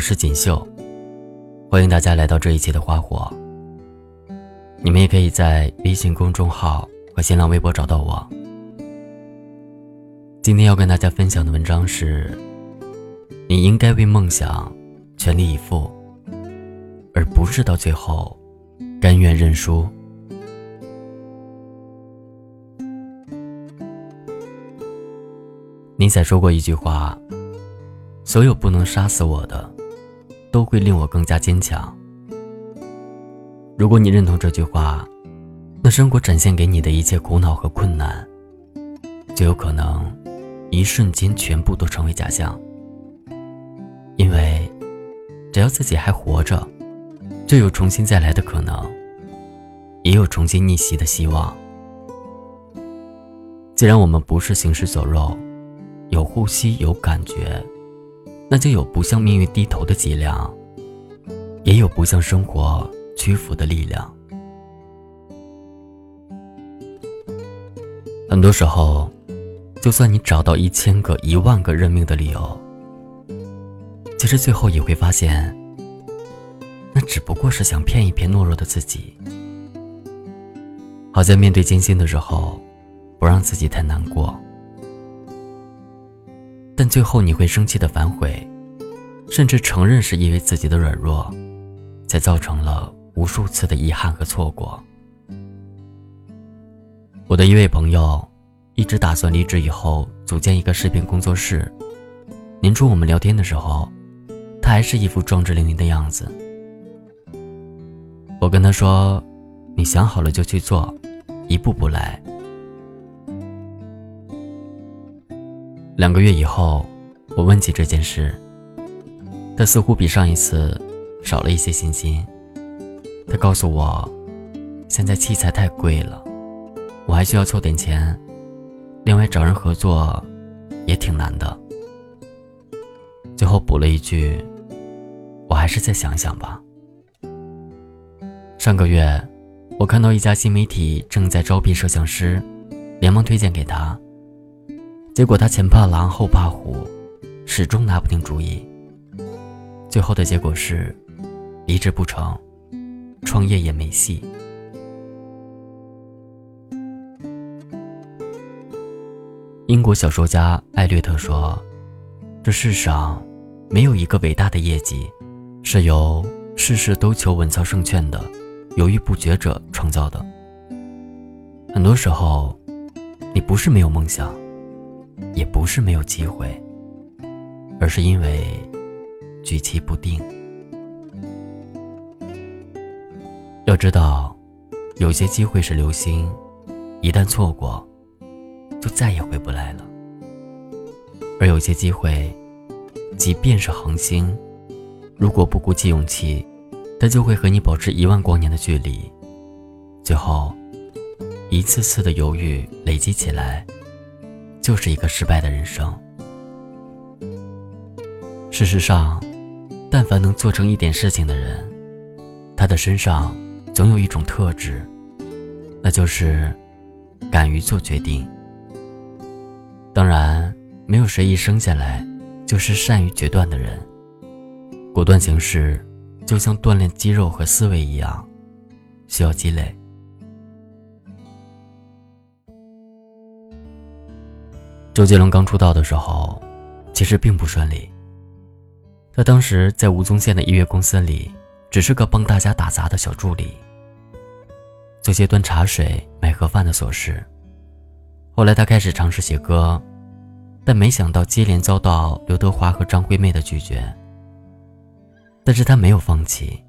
我是锦绣，欢迎大家来到这一期的花火。你们也可以在微信公众号和新浪微博找到我。今天要跟大家分享的文章是：你应该为梦想全力以赴，而不是到最后甘愿认输。尼采说过一句话。所有不能杀死我的，都会令我更加坚强。如果你认同这句话，那生活展现给你的一切苦恼和困难，就有可能一瞬间全部都成为假象。因为，只要自己还活着，就有重新再来的可能，也有重新逆袭的希望。既然我们不是行尸走肉，有呼吸，有感觉。那就有不向命运低头的脊梁，也有不向生活屈服的力量。很多时候，就算你找到一千个、一万个认命的理由，其实最后也会发现，那只不过是想骗一骗懦弱的自己。好在面对艰辛的时候，不让自己太难过。但最后你会生气的反悔，甚至承认是因为自己的软弱，才造成了无数次的遗憾和错过。我的一位朋友，一直打算离职以后组建一个视频工作室。年初我们聊天的时候，他还是一副壮志凌云的样子。我跟他说：“你想好了就去做，一步步来。”两个月以后，我问起这件事，他似乎比上一次少了一些信心。他告诉我，现在器材太贵了，我还需要凑点钱，另外找人合作也挺难的。最后补了一句：“我还是再想想吧。”上个月，我看到一家新媒体正在招聘摄像师，连忙推荐给他。结果他前怕狼后怕虎，始终拿不定主意。最后的结果是，离职不成，创业也没戏。英国小说家艾略特说：“这世上，没有一个伟大的业绩，是由事事都求稳操胜券的犹豫不决者创造的。很多时候，你不是没有梦想。”也不是没有机会，而是因为举棋不定。要知道，有些机会是流星，一旦错过，就再也回不来了；而有些机会，即便是恒星，如果不鼓起勇气，它就会和你保持一万光年的距离。最后，一次次的犹豫累积起来。就是一个失败的人生。事实上，但凡能做成一点事情的人，他的身上总有一种特质，那就是敢于做决定。当然，没有谁一生下来就是善于决断的人。果断行事，就像锻炼肌肉和思维一样，需要积累。周杰伦刚出道的时候，其实并不顺利。他当时在吴宗宪的音乐公司里，只是个帮大家打杂的小助理，做些端茶水、买盒饭的琐事。后来他开始尝试写歌，但没想到接连遭到刘德华和张惠妹的拒绝。但是他没有放弃，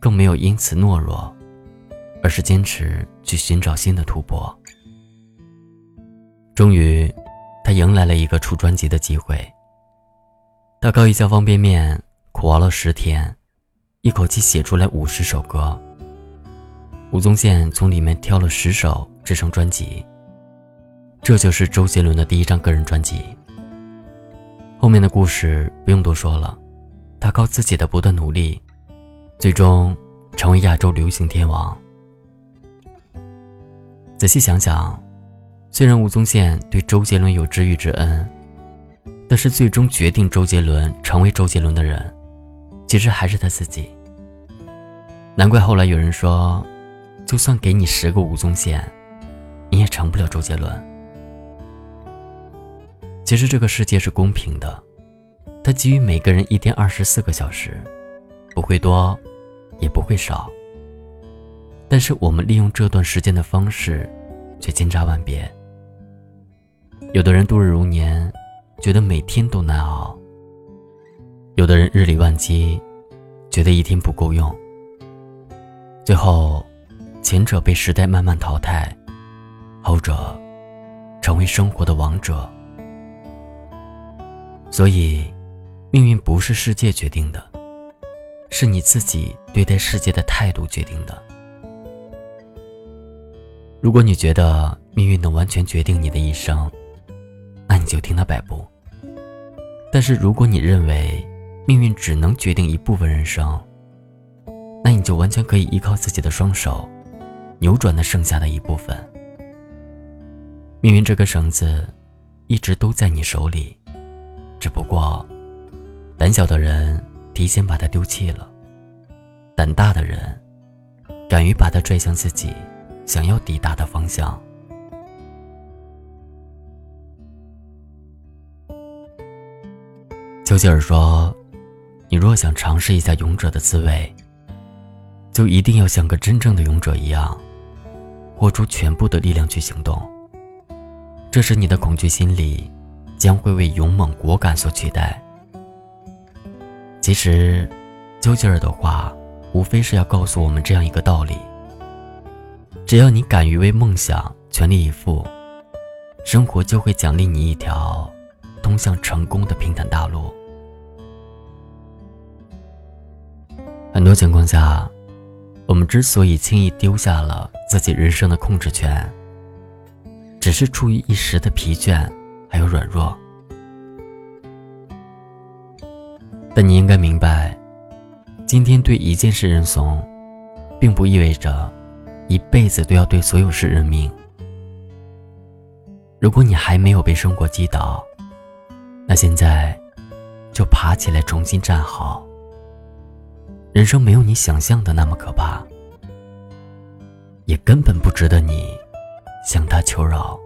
更没有因此懦弱，而是坚持去寻找新的突破。终于。他迎来了一个出专辑的机会。他靠一箱方便面苦熬了十天，一口气写出来五十首歌。吴宗宪从里面挑了十首制成专辑。这就是周杰伦的第一张个人专辑。后面的故事不用多说了，他靠自己的不断努力，最终成为亚洲流行天王。仔细想想。虽然吴宗宪对周杰伦有知遇之恩，但是最终决定周杰伦成为周杰伦的人，其实还是他自己。难怪后来有人说，就算给你十个吴宗宪，你也成不了周杰伦。其实这个世界是公平的，它给予每个人一天二十四个小时，不会多，也不会少。但是我们利用这段时间的方式，却千差万别。有的人度日如年，觉得每天都难熬；有的人日理万机，觉得一天不够用。最后，前者被时代慢慢淘汰，后者成为生活的王者。所以，命运不是世界决定的，是你自己对待世界的态度决定的。如果你觉得命运能完全决定你的一生，那你就听他摆布。但是如果你认为命运只能决定一部分人生，那你就完全可以依靠自己的双手，扭转那剩下的一部分。命运这根绳子，一直都在你手里，只不过，胆小的人提前把它丢弃了，胆大的人，敢于把它拽向自己。想要抵达的方向。丘吉尔说：“你若想尝试一下勇者的滋味，就一定要像个真正的勇者一样，豁出全部的力量去行动。这时，你的恐惧心理将会为勇猛果敢所取代。”其实，丘吉尔的话无非是要告诉我们这样一个道理。只要你敢于为梦想全力以赴，生活就会奖励你一条通向成功的平坦大路。很多情况下，我们之所以轻易丢下了自己人生的控制权，只是出于一时的疲倦还有软弱。但你应该明白，今天对一件事认怂，并不意味着。一辈子都要对所有事认命。如果你还没有被生活击倒，那现在就爬起来重新站好。人生没有你想象的那么可怕，也根本不值得你向他求饶。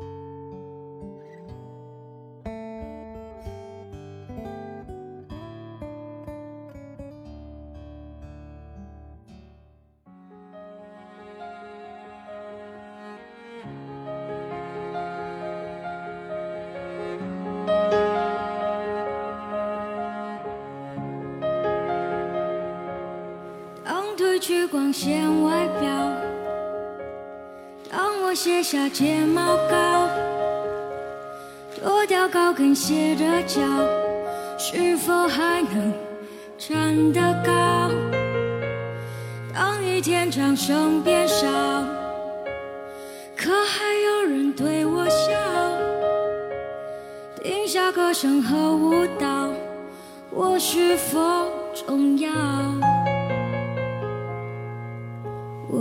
去光鲜外表，当我卸下睫毛膏，脱掉高跟鞋的脚，是否还能站得高？当一天掌声变少，可还有人对我笑？停下歌声和舞蹈，我是否重要？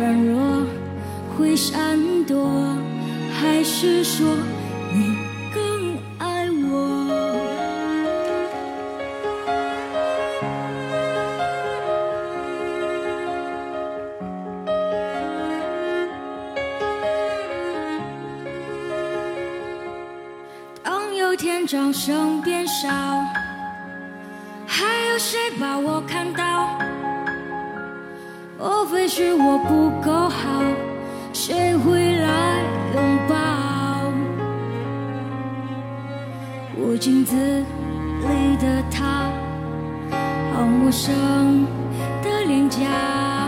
软弱会闪躲，还是说你更爱我。当有天掌声变少，还有谁把我看到？莫非是我不够好？谁会来拥抱？我镜子里的他，好陌生的脸颊。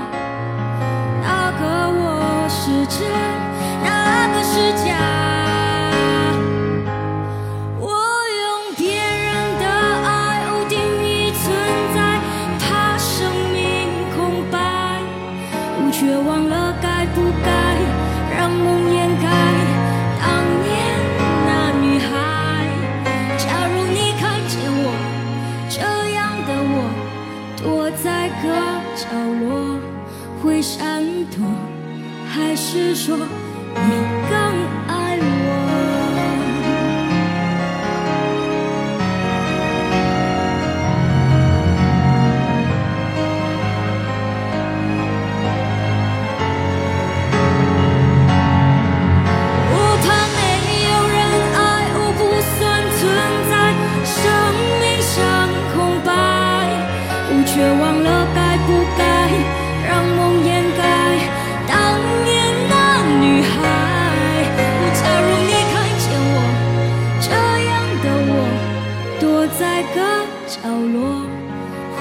个角落会闪躲，还是说你？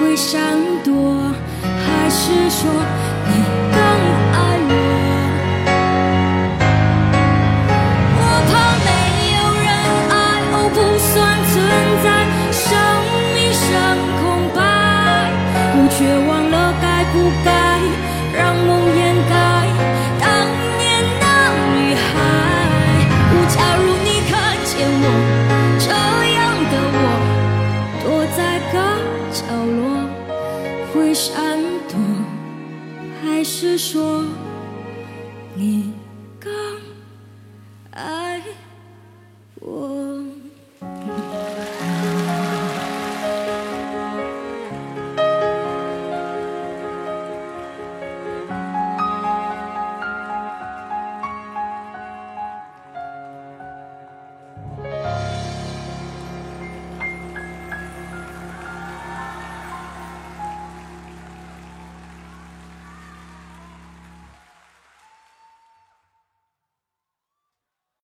会闪多，还是说你？是说你